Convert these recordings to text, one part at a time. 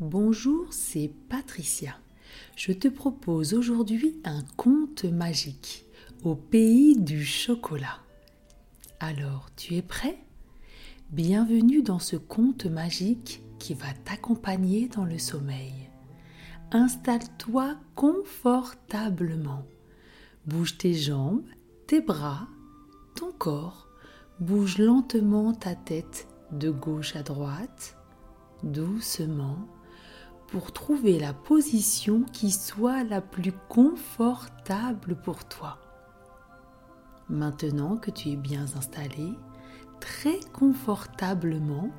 Bonjour, c'est Patricia. Je te propose aujourd'hui un conte magique au pays du chocolat. Alors, tu es prêt? Bienvenue dans ce conte magique qui va t'accompagner dans le sommeil. Installe-toi confortablement. Bouge tes jambes, tes bras, ton corps. Bouge lentement ta tête de gauche à droite, doucement, pour trouver la position qui soit la plus confortable pour toi. Maintenant que tu es bien installé, très confortablement,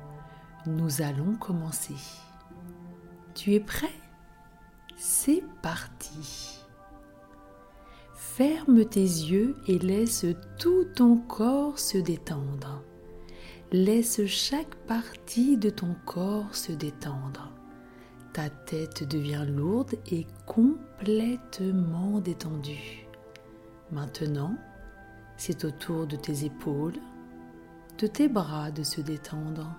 nous allons commencer. Tu es prêt? C'est parti. Ferme tes yeux et laisse tout ton corps se détendre. Laisse chaque partie de ton corps se détendre. Ta tête devient lourde et complètement détendue. Maintenant, c'est au tour de tes épaules, de tes bras de se détendre.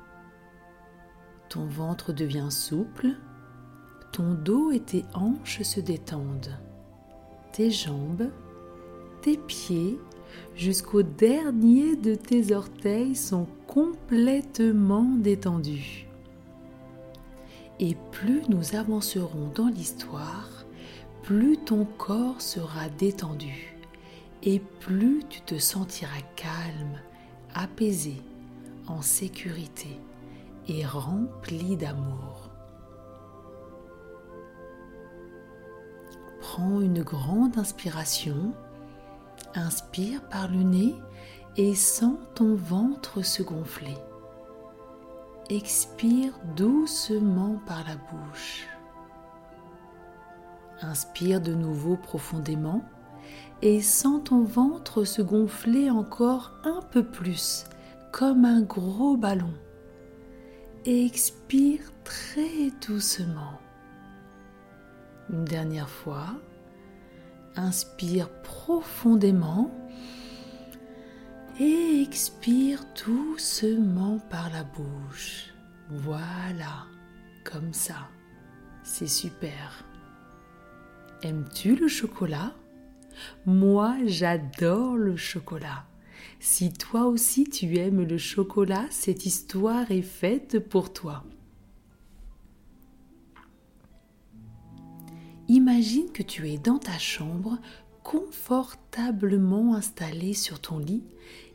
Ton ventre devient souple, ton dos et tes hanches se détendent. Tes jambes, tes pieds jusqu'au dernier de tes orteils sont complètement détendus. Et plus nous avancerons dans l'histoire, plus ton corps sera détendu et plus tu te sentiras calme, apaisé, en sécurité et rempli d'amour. Prends une grande inspiration Inspire par le nez et sens ton ventre se gonfler. Expire doucement par la bouche. Inspire de nouveau profondément et sens ton ventre se gonfler encore un peu plus, comme un gros ballon. expire très doucement. Une dernière fois. Inspire profondément et expire doucement par la bouche. Voilà, comme ça. C'est super. Aimes-tu le chocolat? Moi, j'adore le chocolat. Si toi aussi tu aimes le chocolat, cette histoire est faite pour toi. Imagine que tu es dans ta chambre, confortablement installé sur ton lit,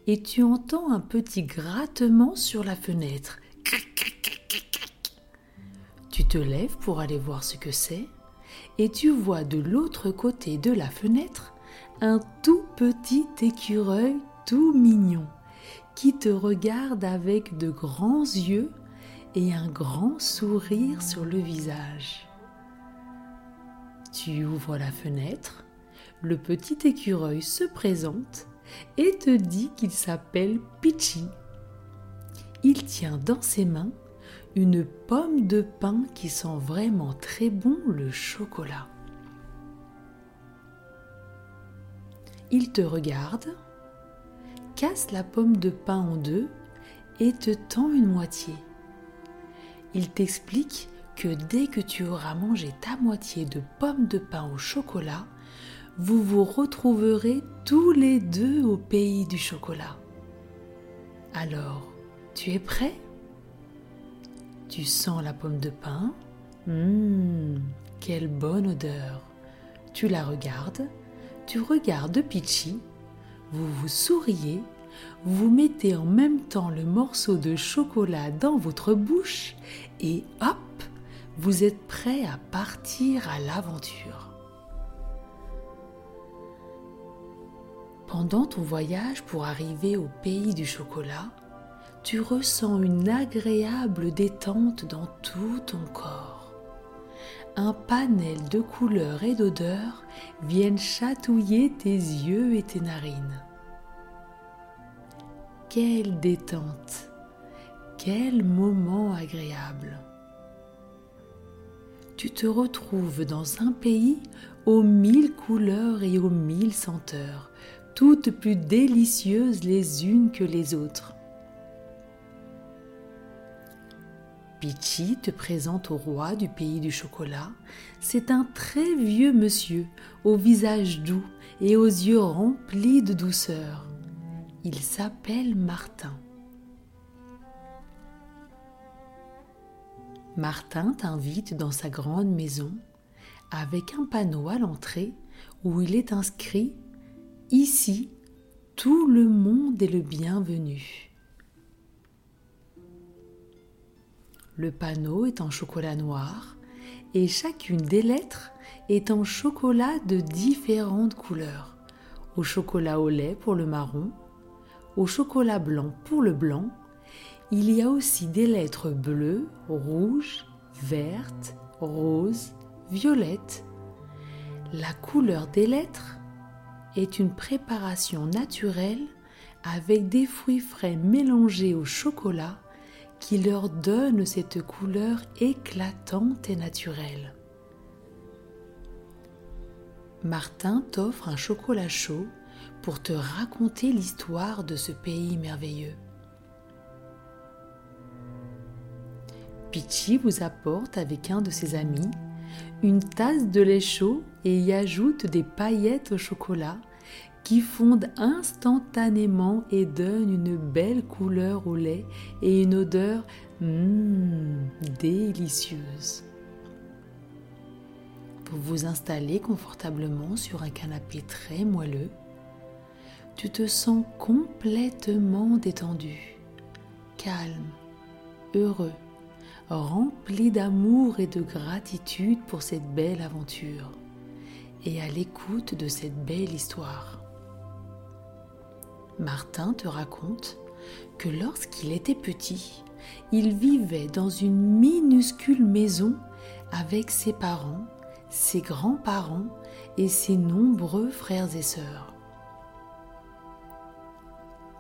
et tu entends un petit grattement sur la fenêtre. Tu te lèves pour aller voir ce que c'est, et tu vois de l'autre côté de la fenêtre un tout petit écureuil tout mignon qui te regarde avec de grands yeux et un grand sourire sur le visage. Tu ouvres la fenêtre, le petit écureuil se présente et te dit qu'il s'appelle Pichi. Il tient dans ses mains une pomme de pain qui sent vraiment très bon le chocolat. Il te regarde, casse la pomme de pain en deux et te tend une moitié. Il t'explique que dès que tu auras mangé ta moitié de pommes de pain au chocolat, vous vous retrouverez tous les deux au pays du chocolat. Alors, tu es prêt? Tu sens la pomme de pain Hum, quelle bonne odeur Tu la regardes, tu regardes Pichi, vous vous souriez, vous mettez en même temps le morceau de chocolat dans votre bouche et hop, vous êtes prêt à partir à l'aventure. Pendant ton voyage pour arriver au pays du chocolat, tu ressens une agréable détente dans tout ton corps. Un panel de couleurs et d'odeurs viennent chatouiller tes yeux et tes narines. Quelle détente Quel moment agréable tu te retrouves dans un pays aux mille couleurs et aux mille senteurs, toutes plus délicieuses les unes que les autres. Pichi te présente au roi du pays du chocolat. C'est un très vieux monsieur, au visage doux et aux yeux remplis de douceur. Il s'appelle Martin. Martin t'invite dans sa grande maison avec un panneau à l'entrée où il est inscrit Ici, tout le monde est le bienvenu. Le panneau est en chocolat noir et chacune des lettres est en chocolat de différentes couleurs. Au chocolat au lait pour le marron, au chocolat blanc pour le blanc. Il y a aussi des lettres bleues, rouges, vertes, roses, violettes. La couleur des lettres est une préparation naturelle avec des fruits frais mélangés au chocolat qui leur donne cette couleur éclatante et naturelle. Martin t'offre un chocolat chaud pour te raconter l'histoire de ce pays merveilleux. Pichi vous apporte avec un de ses amis une tasse de lait chaud et y ajoute des paillettes au chocolat qui fondent instantanément et donnent une belle couleur au lait et une odeur mmh, délicieuse. Vous vous installez confortablement sur un canapé très moelleux. Tu te sens complètement détendu, calme, heureux, rempli d'amour et de gratitude pour cette belle aventure et à l'écoute de cette belle histoire. Martin te raconte que lorsqu'il était petit, il vivait dans une minuscule maison avec ses parents, ses grands-parents et ses nombreux frères et sœurs.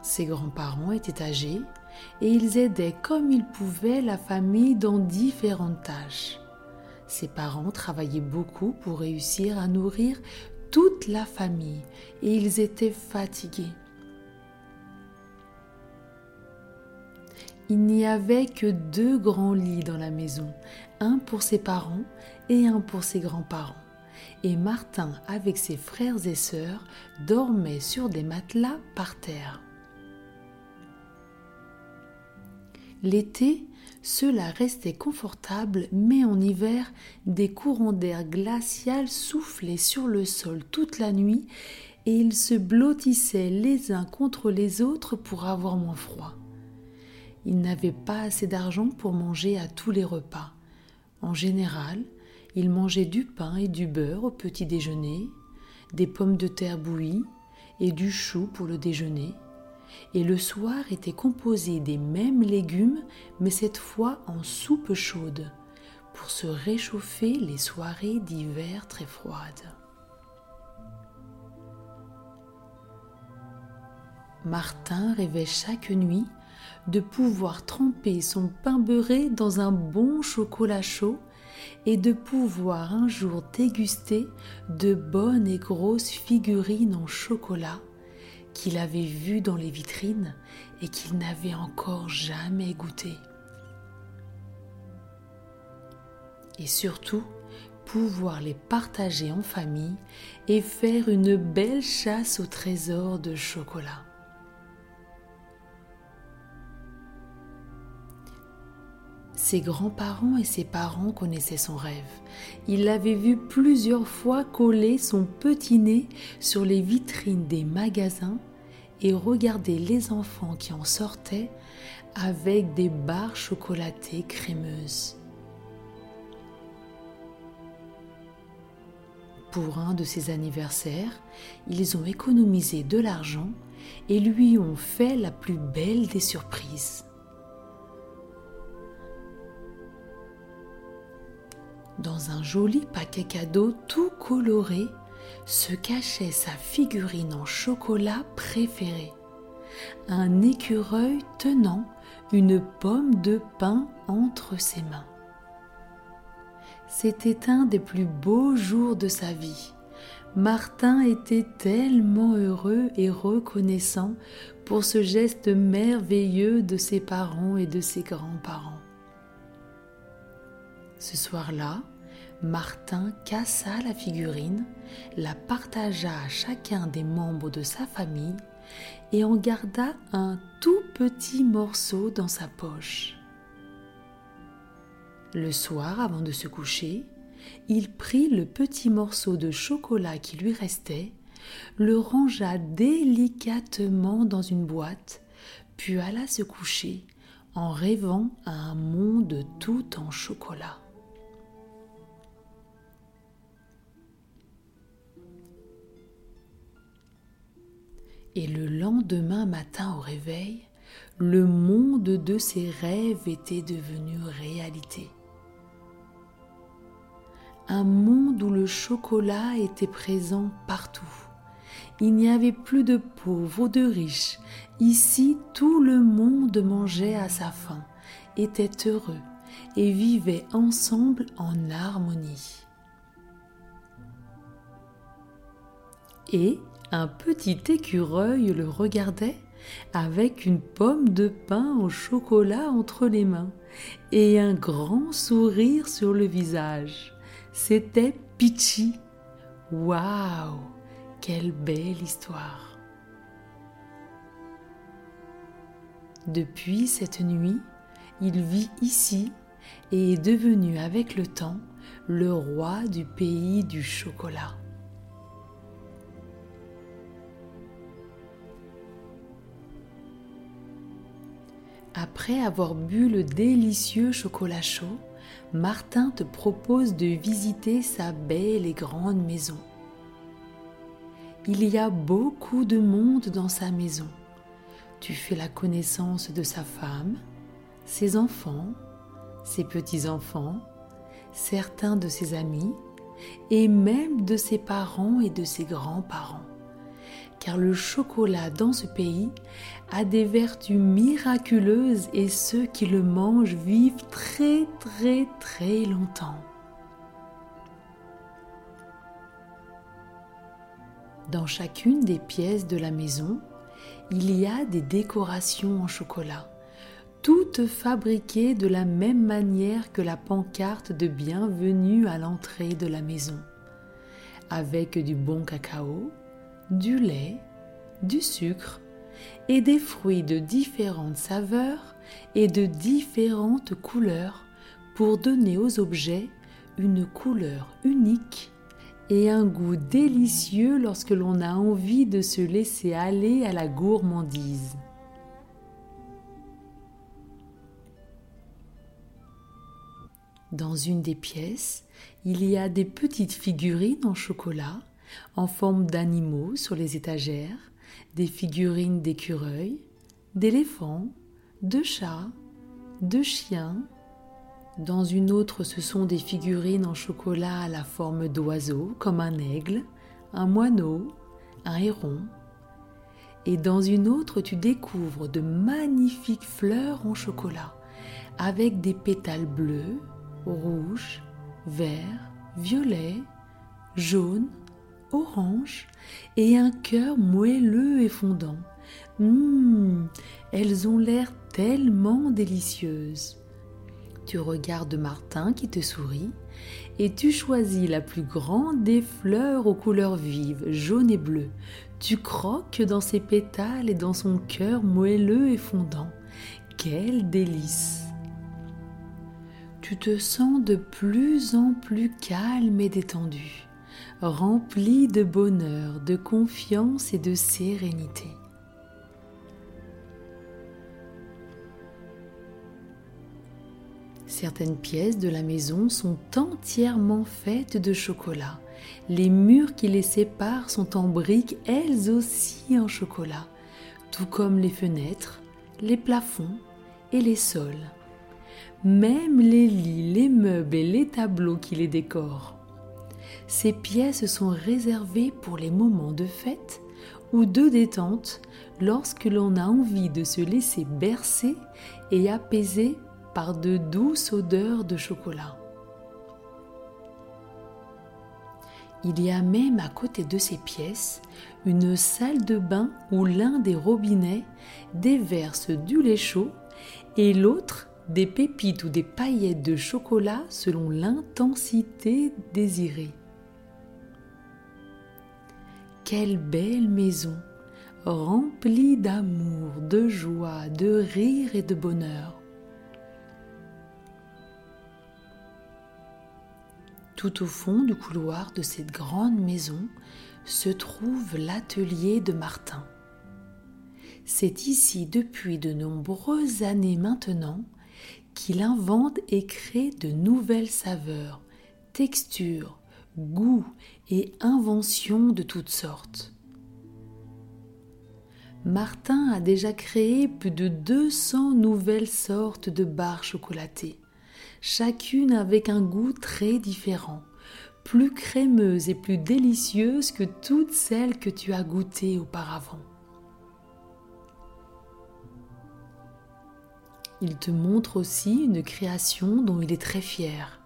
Ses grands-parents étaient âgés et ils aidaient comme ils pouvaient la famille dans différentes tâches. Ses parents travaillaient beaucoup pour réussir à nourrir toute la famille et ils étaient fatigués. Il n'y avait que deux grands lits dans la maison, un pour ses parents et un pour ses grands-parents. Et Martin, avec ses frères et sœurs, dormait sur des matelas par terre. L'été, cela restait confortable, mais en hiver, des courants d'air glacial soufflaient sur le sol toute la nuit et ils se blottissaient les uns contre les autres pour avoir moins froid. Il n'avait pas assez d'argent pour manger à tous les repas. En général, il mangeait du pain et du beurre au petit déjeuner, des pommes de terre bouillies et du chou pour le déjeuner. Et le soir était composé des mêmes légumes, mais cette fois en soupe chaude, pour se réchauffer les soirées d'hiver très froides. Martin rêvait chaque nuit de pouvoir tremper son pain beurré dans un bon chocolat chaud et de pouvoir un jour déguster de bonnes et grosses figurines en chocolat qu'il avait vues dans les vitrines et qu'il n'avait encore jamais goûté. Et surtout, pouvoir les partager en famille et faire une belle chasse au trésor de chocolat. Ses grands-parents et ses parents connaissaient son rêve. Il l'avait vu plusieurs fois coller son petit nez sur les vitrines des magasins et regarder les enfants qui en sortaient avec des barres chocolatées crémeuses. Pour un de ses anniversaires, ils ont économisé de l'argent et lui ont fait la plus belle des surprises. Dans un joli paquet cadeau tout coloré se cachait sa figurine en chocolat préférée. Un écureuil tenant une pomme de pain entre ses mains. C'était un des plus beaux jours de sa vie. Martin était tellement heureux et reconnaissant pour ce geste merveilleux de ses parents et de ses grands-parents. Ce soir-là, Martin cassa la figurine, la partagea à chacun des membres de sa famille et en garda un tout petit morceau dans sa poche. Le soir, avant de se coucher, il prit le petit morceau de chocolat qui lui restait, le rangea délicatement dans une boîte, puis alla se coucher en rêvant à un monde tout en chocolat. Et le lendemain matin au réveil, le monde de ses rêves était devenu réalité. Un monde où le chocolat était présent partout. Il n'y avait plus de pauvres ou de riches. Ici, tout le monde mangeait à sa faim, était heureux et vivait ensemble en harmonie. Et un petit écureuil le regardait avec une pomme de pain au chocolat entre les mains et un grand sourire sur le visage. C'était Pichi. Waouh Quelle belle histoire Depuis cette nuit, il vit ici et est devenu avec le temps le roi du pays du chocolat. Après avoir bu le délicieux chocolat chaud, Martin te propose de visiter sa belle et grande maison. Il y a beaucoup de monde dans sa maison. Tu fais la connaissance de sa femme, ses enfants, ses petits-enfants, certains de ses amis et même de ses parents et de ses grands-parents car le chocolat dans ce pays a des vertus miraculeuses et ceux qui le mangent vivent très très très longtemps. Dans chacune des pièces de la maison, il y a des décorations en chocolat, toutes fabriquées de la même manière que la pancarte de bienvenue à l'entrée de la maison, avec du bon cacao, du lait, du sucre et des fruits de différentes saveurs et de différentes couleurs pour donner aux objets une couleur unique et un goût délicieux lorsque l'on a envie de se laisser aller à la gourmandise. Dans une des pièces, il y a des petites figurines en chocolat en forme d'animaux sur les étagères, des figurines d'écureuils, d'éléphants, de chats, de chiens. Dans une autre, ce sont des figurines en chocolat à la forme d'oiseaux, comme un aigle, un moineau, un héron. Et dans une autre, tu découvres de magnifiques fleurs en chocolat, avec des pétales bleus, rouges, verts, violets, jaunes, orange et un cœur moelleux et fondant. Hum, elles ont l'air tellement délicieuses. Tu regardes Martin qui te sourit et tu choisis la plus grande des fleurs aux couleurs vives, jaune et bleu. Tu croques dans ses pétales et dans son cœur moelleux et fondant. Quel délice Tu te sens de plus en plus calme et détendu rempli de bonheur, de confiance et de sérénité. Certaines pièces de la maison sont entièrement faites de chocolat. Les murs qui les séparent sont en briques, elles aussi en chocolat, tout comme les fenêtres, les plafonds et les sols. Même les lits, les meubles et les tableaux qui les décorent. Ces pièces sont réservées pour les moments de fête ou de détente lorsque l'on a envie de se laisser bercer et apaiser par de douces odeurs de chocolat. Il y a même à côté de ces pièces une salle de bain où l'un des robinets déverse du lait chaud et l'autre des pépites ou des paillettes de chocolat selon l'intensité désirée. Quelle belle maison, remplie d'amour, de joie, de rire et de bonheur. Tout au fond du couloir de cette grande maison se trouve l'atelier de Martin. C'est ici depuis de nombreuses années maintenant qu'il invente et crée de nouvelles saveurs, textures, goûts et inventions de toutes sortes. Martin a déjà créé plus de 200 nouvelles sortes de barres chocolatées, chacune avec un goût très différent, plus crémeuse et plus délicieuse que toutes celles que tu as goûtées auparavant. Il te montre aussi une création dont il est très fier.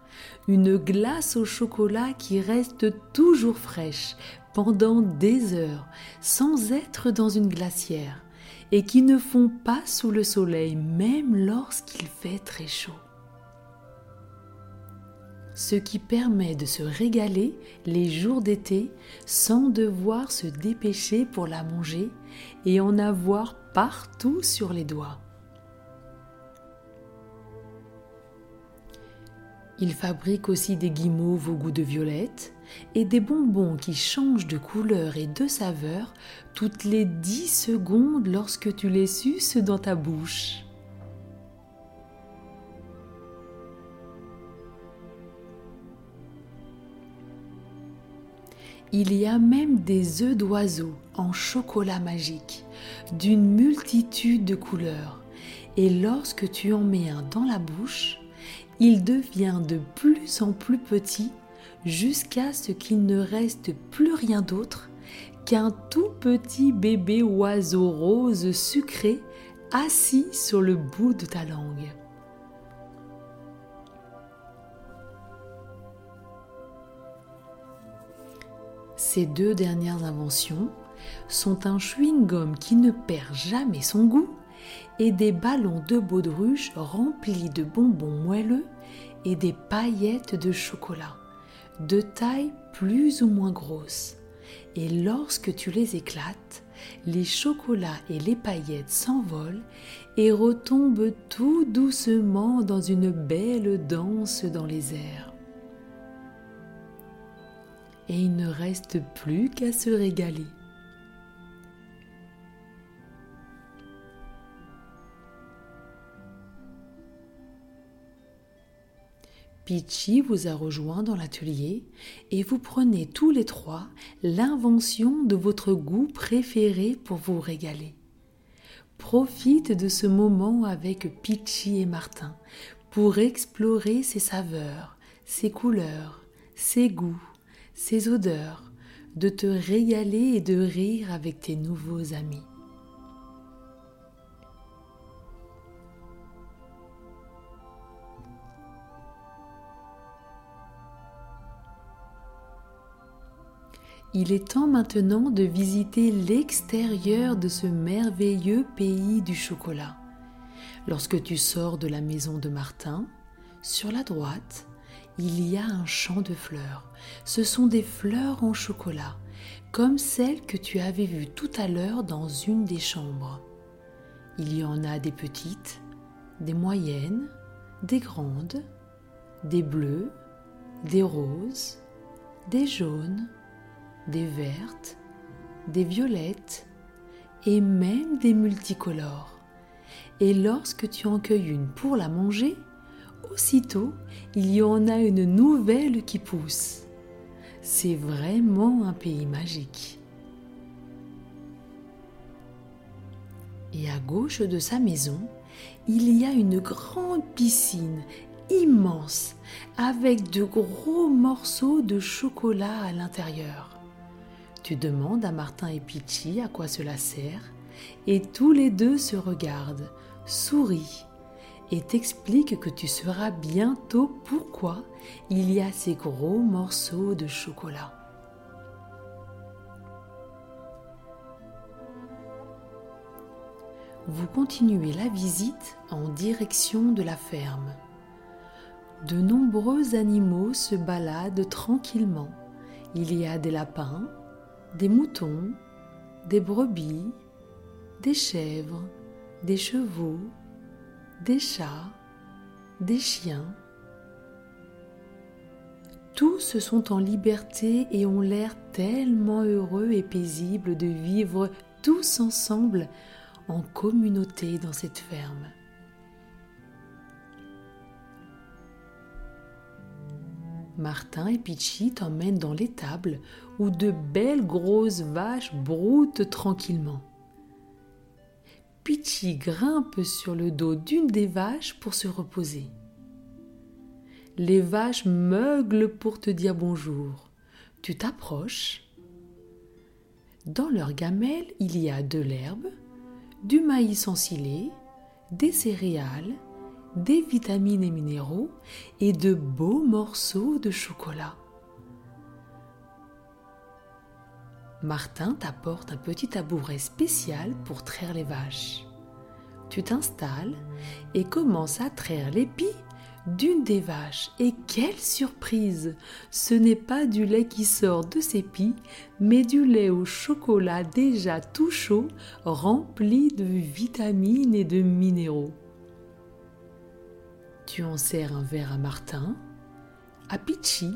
Une glace au chocolat qui reste toujours fraîche pendant des heures sans être dans une glacière et qui ne fond pas sous le soleil même lorsqu'il fait très chaud. Ce qui permet de se régaler les jours d'été sans devoir se dépêcher pour la manger et en avoir partout sur les doigts. Il fabrique aussi des guimauves au goût de violette et des bonbons qui changent de couleur et de saveur toutes les 10 secondes lorsque tu les suces dans ta bouche. Il y a même des œufs d'oiseaux en chocolat magique, d'une multitude de couleurs. Et lorsque tu en mets un dans la bouche, il devient de plus en plus petit jusqu'à ce qu'il ne reste plus rien d'autre qu'un tout petit bébé oiseau rose sucré assis sur le bout de ta langue. Ces deux dernières inventions sont un chewing-gum qui ne perd jamais son goût et des ballons de baudruche remplis de bonbons moelleux et des paillettes de chocolat, de taille plus ou moins grosse. Et lorsque tu les éclates, les chocolats et les paillettes s'envolent et retombent tout doucement dans une belle danse dans les airs. Et il ne reste plus qu'à se régaler. Pichi vous a rejoint dans l'atelier et vous prenez tous les trois l'invention de votre goût préféré pour vous régaler. Profite de ce moment avec Pichi et Martin pour explorer ses saveurs, ses couleurs, ses goûts, ses odeurs, de te régaler et de rire avec tes nouveaux amis. Il est temps maintenant de visiter l'extérieur de ce merveilleux pays du chocolat. Lorsque tu sors de la maison de Martin, sur la droite, il y a un champ de fleurs. Ce sont des fleurs en chocolat, comme celles que tu avais vues tout à l'heure dans une des chambres. Il y en a des petites, des moyennes, des grandes, des bleues, des roses, des jaunes, des vertes, des violettes et même des multicolores. Et lorsque tu en cueilles une pour la manger, aussitôt il y en a une nouvelle qui pousse. C'est vraiment un pays magique. Et à gauche de sa maison, il y a une grande piscine immense avec de gros morceaux de chocolat à l'intérieur. Tu demandes à Martin et Pichi à quoi cela sert, et tous les deux se regardent, sourient, et t'expliquent que tu sauras bientôt pourquoi il y a ces gros morceaux de chocolat. vous continuez la visite en direction de la ferme. De nombreux animaux se baladent tranquillement. Il y a des lapins, des moutons, des brebis, des chèvres, des chevaux, des chats, des chiens. Tous sont en liberté et ont l'air tellement heureux et paisibles de vivre tous ensemble en communauté dans cette ferme. Martin et Pichi t'emmènent dans l'étable où de belles grosses vaches broutent tranquillement. Pichi grimpe sur le dos d'une des vaches pour se reposer. Les vaches meuglent pour te dire bonjour. Tu t'approches. Dans leur gamelle, il y a de l'herbe, du maïs ensilé, des céréales, des vitamines et minéraux et de beaux morceaux de chocolat. Martin t'apporte un petit tabouret spécial pour traire les vaches. Tu t'installes et commences à traire l'épi d'une des vaches. Et quelle surprise Ce n'est pas du lait qui sort de ses pies, mais du lait au chocolat déjà tout chaud, rempli de vitamines et de minéraux. Tu en sers un verre à Martin, à Pichi,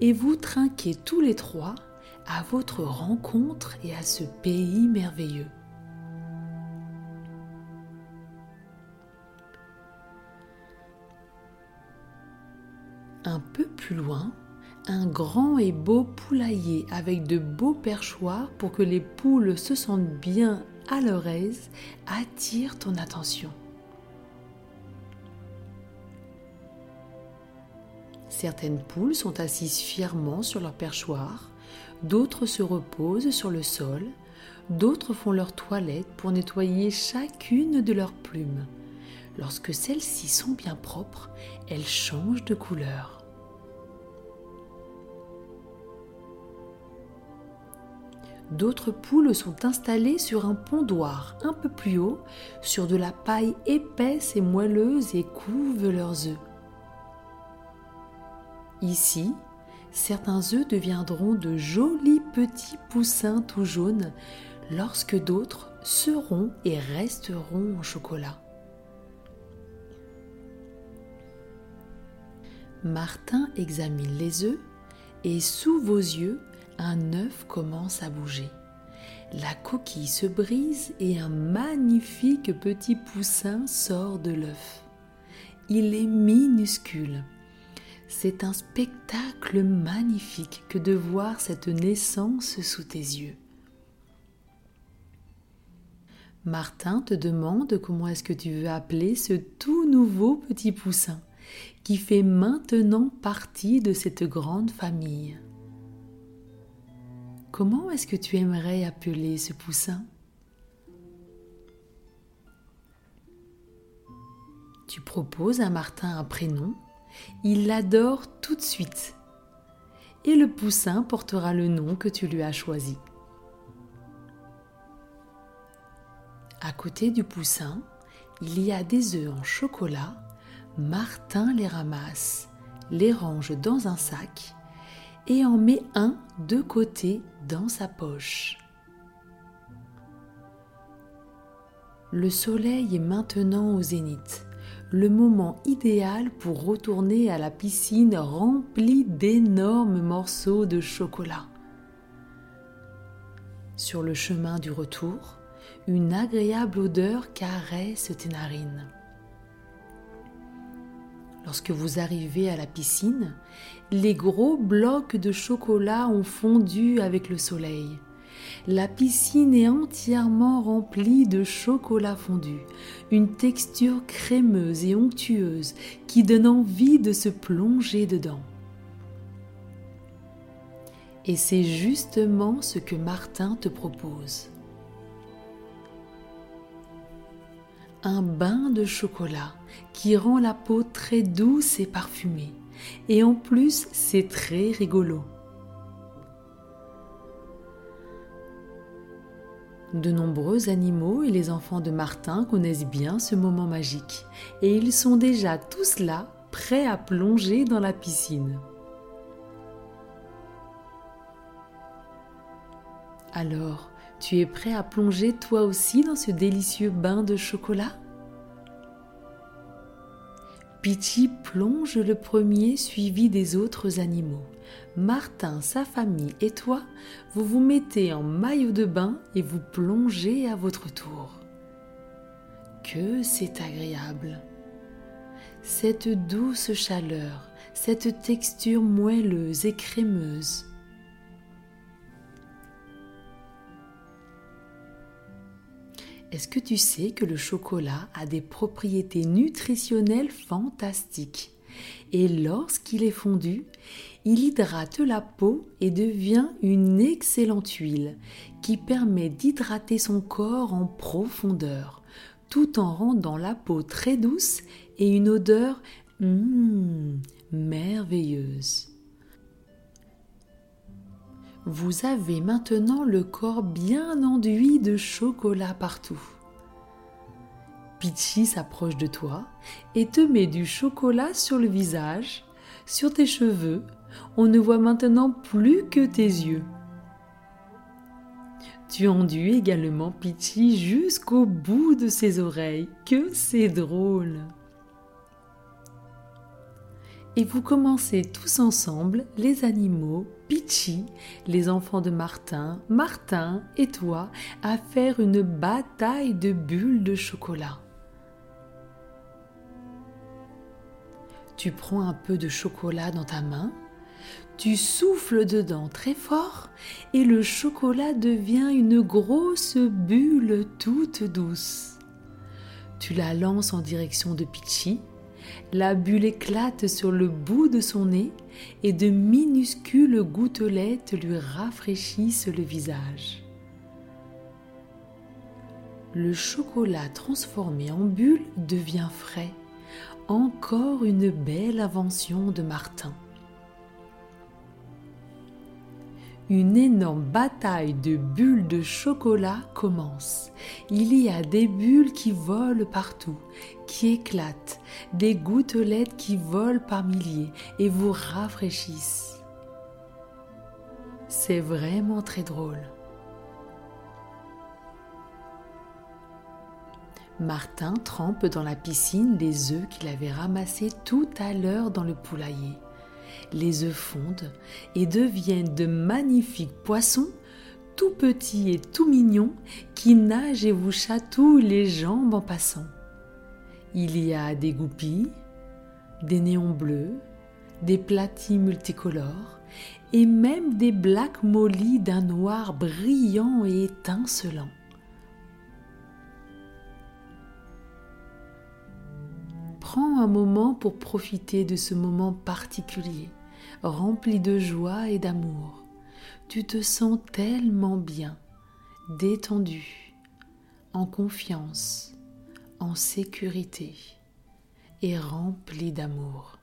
et vous trinquez tous les trois à votre rencontre et à ce pays merveilleux. Un peu plus loin, un grand et beau poulailler avec de beaux perchoirs pour que les poules se sentent bien à leur aise attire ton attention. Certaines poules sont assises fièrement sur leur perchoir, d'autres se reposent sur le sol, d'autres font leur toilette pour nettoyer chacune de leurs plumes. Lorsque celles-ci sont bien propres, elles changent de couleur. D'autres poules sont installées sur un pondoir un peu plus haut, sur de la paille épaisse et moelleuse et couvent leurs œufs. Ici, certains œufs deviendront de jolis petits poussins tout jaunes, lorsque d'autres seront et resteront en chocolat. Martin examine les œufs et sous vos yeux, un œuf commence à bouger. La coquille se brise et un magnifique petit poussin sort de l'œuf. Il est minuscule c'est un spectacle magnifique que de voir cette naissance sous tes yeux. Martin te demande comment est-ce que tu veux appeler ce tout nouveau petit poussin qui fait maintenant partie de cette grande famille. Comment est-ce que tu aimerais appeler ce poussin? Tu proposes à Martin un prénom il l'adore tout de suite. Et le poussin portera le nom que tu lui as choisi. À côté du poussin, il y a des œufs en chocolat. Martin les ramasse, les range dans un sac et en met un de côté dans sa poche. Le soleil est maintenant au zénith le moment idéal pour retourner à la piscine remplie d'énormes morceaux de chocolat. Sur le chemin du retour, une agréable odeur caresse tes narines. Lorsque vous arrivez à la piscine, les gros blocs de chocolat ont fondu avec le soleil. La piscine est entièrement remplie de chocolat fondu, une texture crémeuse et onctueuse qui donne envie de se plonger dedans. Et c'est justement ce que Martin te propose. Un bain de chocolat qui rend la peau très douce et parfumée. Et en plus, c'est très rigolo. De nombreux animaux et les enfants de Martin connaissent bien ce moment magique et ils sont déjà tous là, prêts à plonger dans la piscine. Alors, tu es prêt à plonger toi aussi dans ce délicieux bain de chocolat? Pichi plonge le premier suivi des autres animaux. Martin, sa famille et toi, vous vous mettez en maillot de bain et vous plongez à votre tour. Que c'est agréable. Cette douce chaleur, cette texture moelleuse et crémeuse. Est-ce que tu sais que le chocolat a des propriétés nutritionnelles fantastiques? Et lorsqu'il est fondu, il hydrate la peau et devient une excellente huile qui permet d'hydrater son corps en profondeur, tout en rendant la peau très douce et une odeur mmh, merveilleuse. Vous avez maintenant le corps bien enduit de chocolat partout. Pichi s'approche de toi et te met du chocolat sur le visage, sur tes cheveux. On ne voit maintenant plus que tes yeux. Tu enduis également Pichi jusqu'au bout de ses oreilles. Que c'est drôle! et vous commencez tous ensemble, les animaux, Pichi, les enfants de Martin, Martin et toi, à faire une bataille de bulles de chocolat. Tu prends un peu de chocolat dans ta main, tu souffles dedans très fort et le chocolat devient une grosse bulle toute douce. Tu la lances en direction de Pichi la bulle éclate sur le bout de son nez et de minuscules gouttelettes lui rafraîchissent le visage. Le chocolat transformé en bulle devient frais. Encore une belle invention de Martin. Une énorme bataille de bulles de chocolat commence. Il y a des bulles qui volent partout, qui éclatent, des gouttelettes qui volent par milliers et vous rafraîchissent. C'est vraiment très drôle. Martin trempe dans la piscine les œufs qu'il avait ramassés tout à l'heure dans le poulailler les œufs fondent et deviennent de magnifiques poissons tout petits et tout mignons qui nagent et vous chatouillent les jambes en passant. Il y a des goupilles, des néons bleus, des platis multicolores et même des black molly d'un noir brillant et étincelant. Prends un moment pour profiter de ce moment particulier rempli de joie et d'amour. Tu te sens tellement bien, détendu, en confiance, en sécurité et rempli d'amour.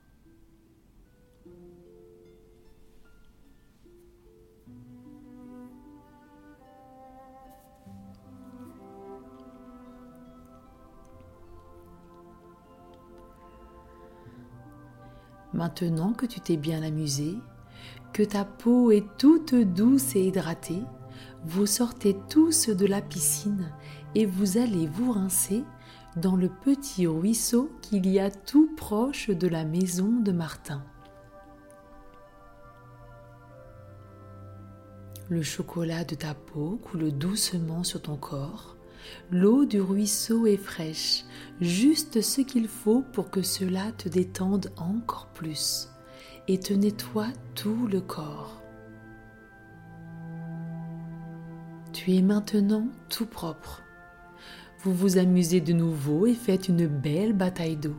Maintenant que tu t'es bien amusé, que ta peau est toute douce et hydratée, vous sortez tous de la piscine et vous allez vous rincer dans le petit ruisseau qu'il y a tout proche de la maison de Martin. Le chocolat de ta peau coule doucement sur ton corps L'eau du ruisseau est fraîche, juste ce qu'il faut pour que cela te détende encore plus et te nettoie tout le corps. Tu es maintenant tout propre. Vous vous amusez de nouveau et faites une belle bataille d'eau.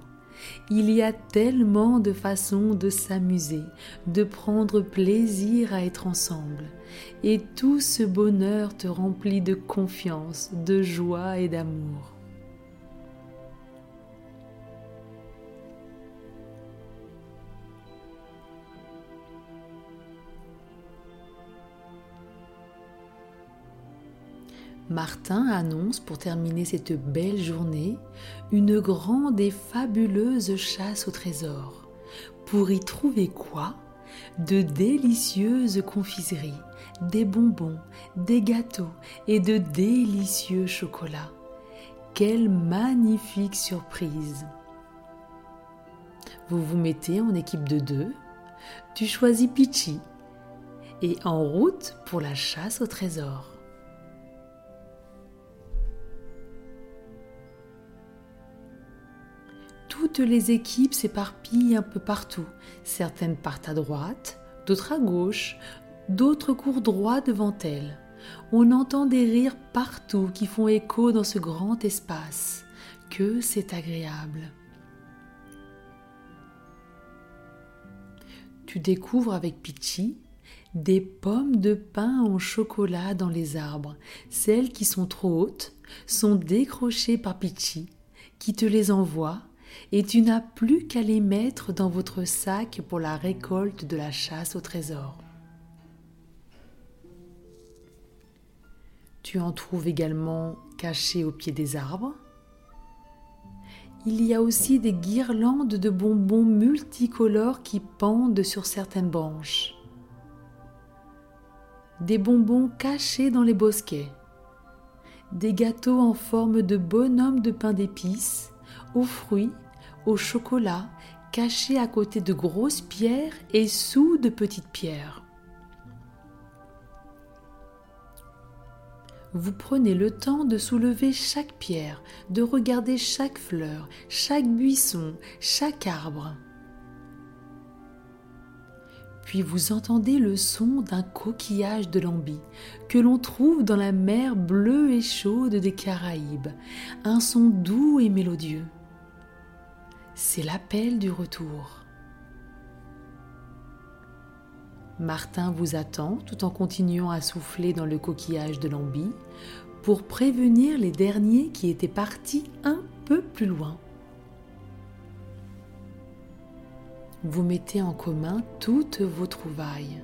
Il y a tellement de façons de s'amuser, de prendre plaisir à être ensemble. Et tout ce bonheur te remplit de confiance, de joie et d'amour. Martin annonce pour terminer cette belle journée une grande et fabuleuse chasse au trésor. Pour y trouver quoi? De délicieuses confiseries, des bonbons, des gâteaux et de délicieux chocolats. Quelle magnifique surprise Vous vous mettez en équipe de deux, tu choisis Pichi et en route pour la chasse au trésor. Toutes les équipes s'éparpillent un peu partout. Certaines partent à droite, d'autres à gauche, d'autres courent droit devant elles. On entend des rires partout qui font écho dans ce grand espace. Que c'est agréable. Tu découvres avec Pichi des pommes de pain en chocolat dans les arbres. Celles qui sont trop hautes sont décrochées par Pichi, qui te les envoie, et tu n'as plus qu'à les mettre dans votre sac pour la récolte de la chasse au trésor. Tu en trouves également cachés au pied des arbres. Il y a aussi des guirlandes de bonbons multicolores qui pendent sur certaines branches. Des bonbons cachés dans les bosquets. Des gâteaux en forme de bonhomme de pain d'épices, aux fruits, au chocolat, cachés à côté de grosses pierres et sous de petites pierres. Vous prenez le temps de soulever chaque pierre, de regarder chaque fleur, chaque buisson, chaque arbre. Puis vous entendez le son d'un coquillage de lambi que l'on trouve dans la mer bleue et chaude des Caraïbes, un son doux et mélodieux. C'est l'appel du retour. Martin vous attend tout en continuant à souffler dans le coquillage de l'ambi pour prévenir les derniers qui étaient partis un peu plus loin. Vous mettez en commun toutes vos trouvailles.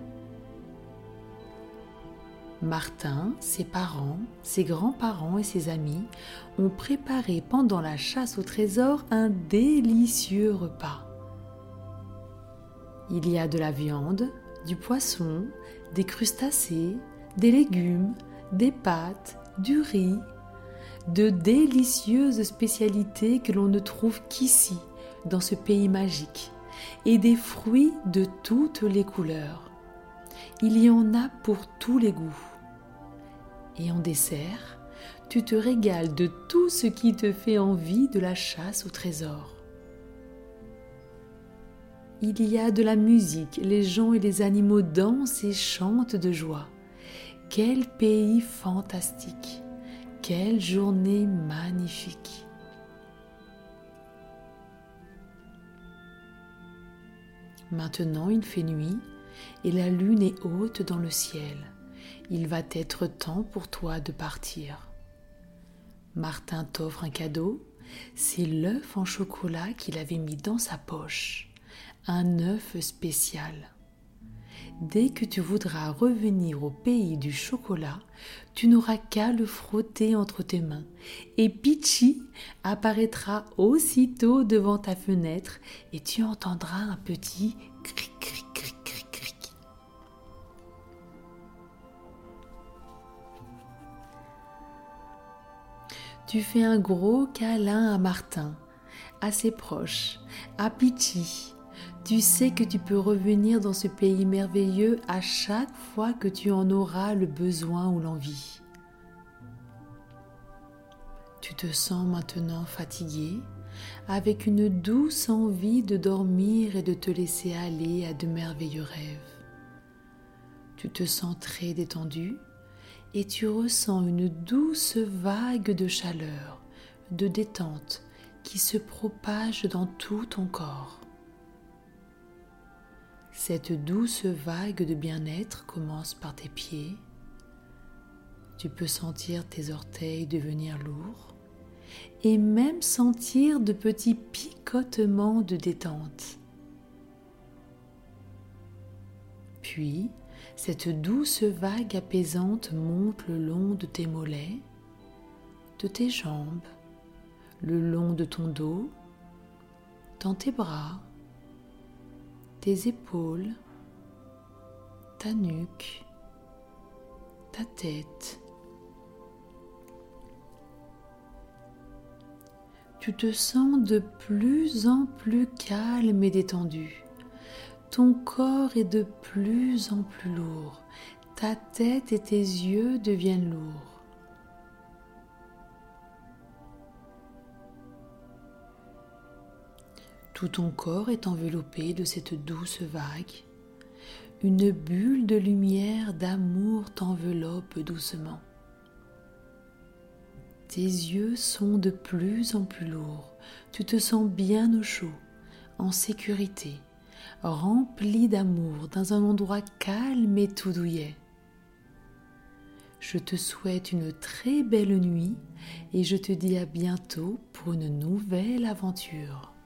Martin, ses parents, ses grands-parents et ses amis ont préparé pendant la chasse au trésor un délicieux repas. Il y a de la viande, du poisson, des crustacés, des légumes, des pâtes, du riz, de délicieuses spécialités que l'on ne trouve qu'ici, dans ce pays magique, et des fruits de toutes les couleurs. Il y en a pour tous les goûts. Et en dessert, tu te régales de tout ce qui te fait envie de la chasse au trésor. Il y a de la musique, les gens et les animaux dansent et chantent de joie. Quel pays fantastique, quelle journée magnifique. Maintenant il fait nuit et la lune est haute dans le ciel. Il va être temps pour toi de partir. Martin t'offre un cadeau, c'est l'œuf en chocolat qu'il avait mis dans sa poche un œuf spécial. Dès que tu voudras revenir au pays du chocolat, tu n'auras qu'à le frotter entre tes mains et Pichi apparaîtra aussitôt devant ta fenêtre et tu entendras un petit cric cric cric cric cric. Tu fais un gros câlin à Martin, à ses proches, à Pichi tu sais que tu peux revenir dans ce pays merveilleux à chaque fois que tu en auras le besoin ou l'envie. Tu te sens maintenant fatigué, avec une douce envie de dormir et de te laisser aller à de merveilleux rêves. Tu te sens très détendu et tu ressens une douce vague de chaleur, de détente qui se propage dans tout ton corps. Cette douce vague de bien-être commence par tes pieds. Tu peux sentir tes orteils devenir lourds et même sentir de petits picotements de détente. Puis, cette douce vague apaisante monte le long de tes mollets, de tes jambes, le long de ton dos, dans tes bras, tes épaules, ta nuque, ta tête. Tu te sens de plus en plus calme et détendu. Ton corps est de plus en plus lourd. Ta tête et tes yeux deviennent lourds. Tout ton corps est enveloppé de cette douce vague. Une bulle de lumière, d'amour t'enveloppe doucement. Tes yeux sont de plus en plus lourds. Tu te sens bien au chaud, en sécurité, rempli d'amour dans un endroit calme et tout douillet. Je te souhaite une très belle nuit et je te dis à bientôt pour une nouvelle aventure.